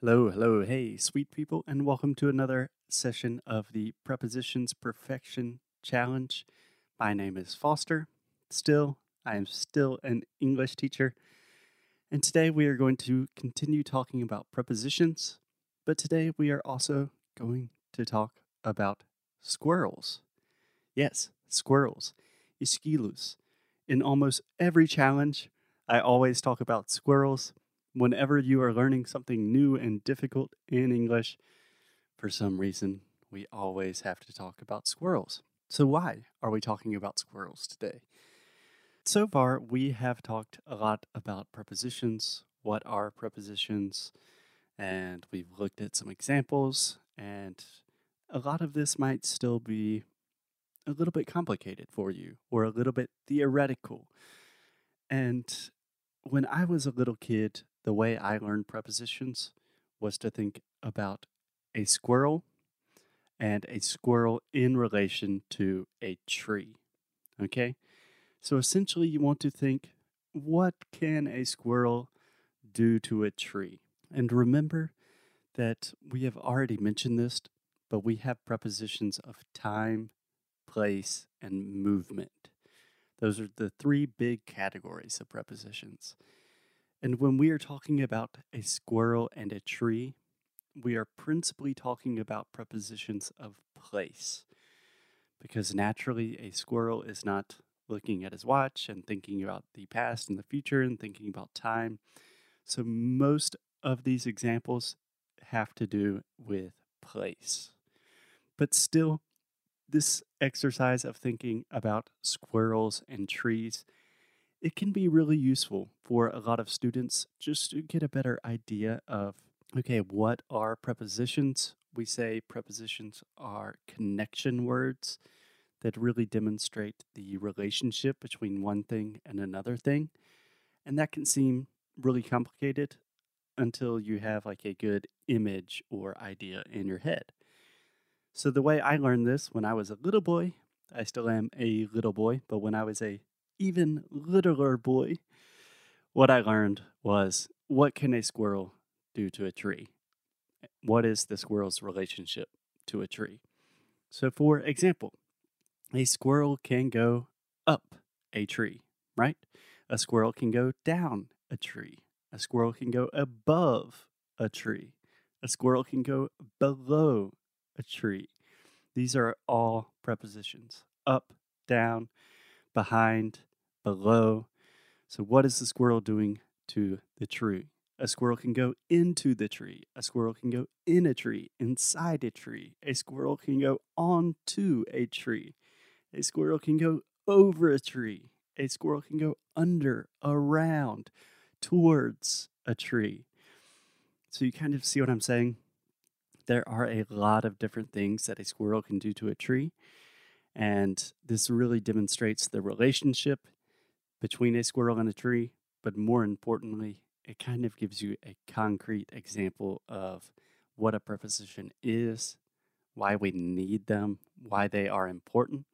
Hello, hello, hey, sweet people, and welcome to another session of the Prepositions Perfection Challenge. My name is Foster. Still, I am still an English teacher, and today we are going to continue talking about prepositions, but today we are also going to talk about squirrels. Yes, squirrels, esquilos. In almost every challenge, I always talk about squirrels whenever you are learning something new and difficult in English, for some reason, we always have to talk about squirrels. So, why are we talking about squirrels today? So far, we have talked a lot about prepositions. What are prepositions? And we've looked at some examples, and a lot of this might still be a little bit complicated for you or a little bit theoretical. And when I was a little kid, the way I learned prepositions was to think about a squirrel and a squirrel in relation to a tree. Okay? So essentially, you want to think what can a squirrel do to a tree? And remember that we have already mentioned this, but we have prepositions of time, place, and movement. Those are the three big categories of prepositions. And when we are talking about a squirrel and a tree, we are principally talking about prepositions of place. Because naturally, a squirrel is not looking at his watch and thinking about the past and the future and thinking about time. So, most of these examples have to do with place. But still, this exercise of thinking about squirrels and trees it can be really useful for a lot of students just to get a better idea of okay, what are prepositions? We say prepositions are connection words that really demonstrate the relationship between one thing and another thing. And that can seem really complicated until you have like a good image or idea in your head. So, the way I learned this when I was a little boy, I still am a little boy, but when I was a even littler boy, what I learned was what can a squirrel do to a tree? What is the squirrel's relationship to a tree? So, for example, a squirrel can go up a tree, right? A squirrel can go down a tree. A squirrel can go above a tree. A squirrel can go below a tree. These are all prepositions up, down, behind, below. So, what is the squirrel doing to the tree? A squirrel can go into the tree. A squirrel can go in a tree, inside a tree. A squirrel can go onto a tree. A squirrel can go over a tree. A squirrel can go under, around, towards a tree. So, you kind of see what I'm saying? There are a lot of different things that a squirrel can do to a tree. And this really demonstrates the relationship between a squirrel and a tree, but more importantly, it kind of gives you a concrete example of what a preposition is, why we need them, why they are important.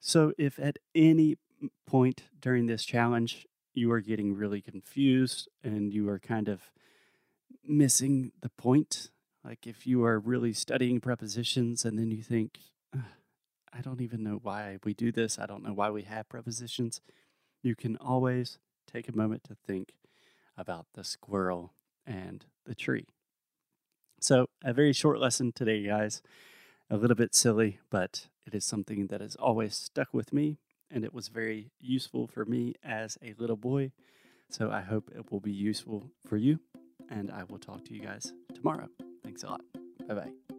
So, if at any point during this challenge you are getting really confused and you are kind of missing the point, like if you are really studying prepositions and then you think, I don't even know why we do this, I don't know why we have prepositions, you can always take a moment to think about the squirrel and the tree. So, a very short lesson today, guys. A little bit silly, but it is something that has always stuck with me, and it was very useful for me as a little boy. So, I hope it will be useful for you, and I will talk to you guys tomorrow. Thanks a lot. Bye bye.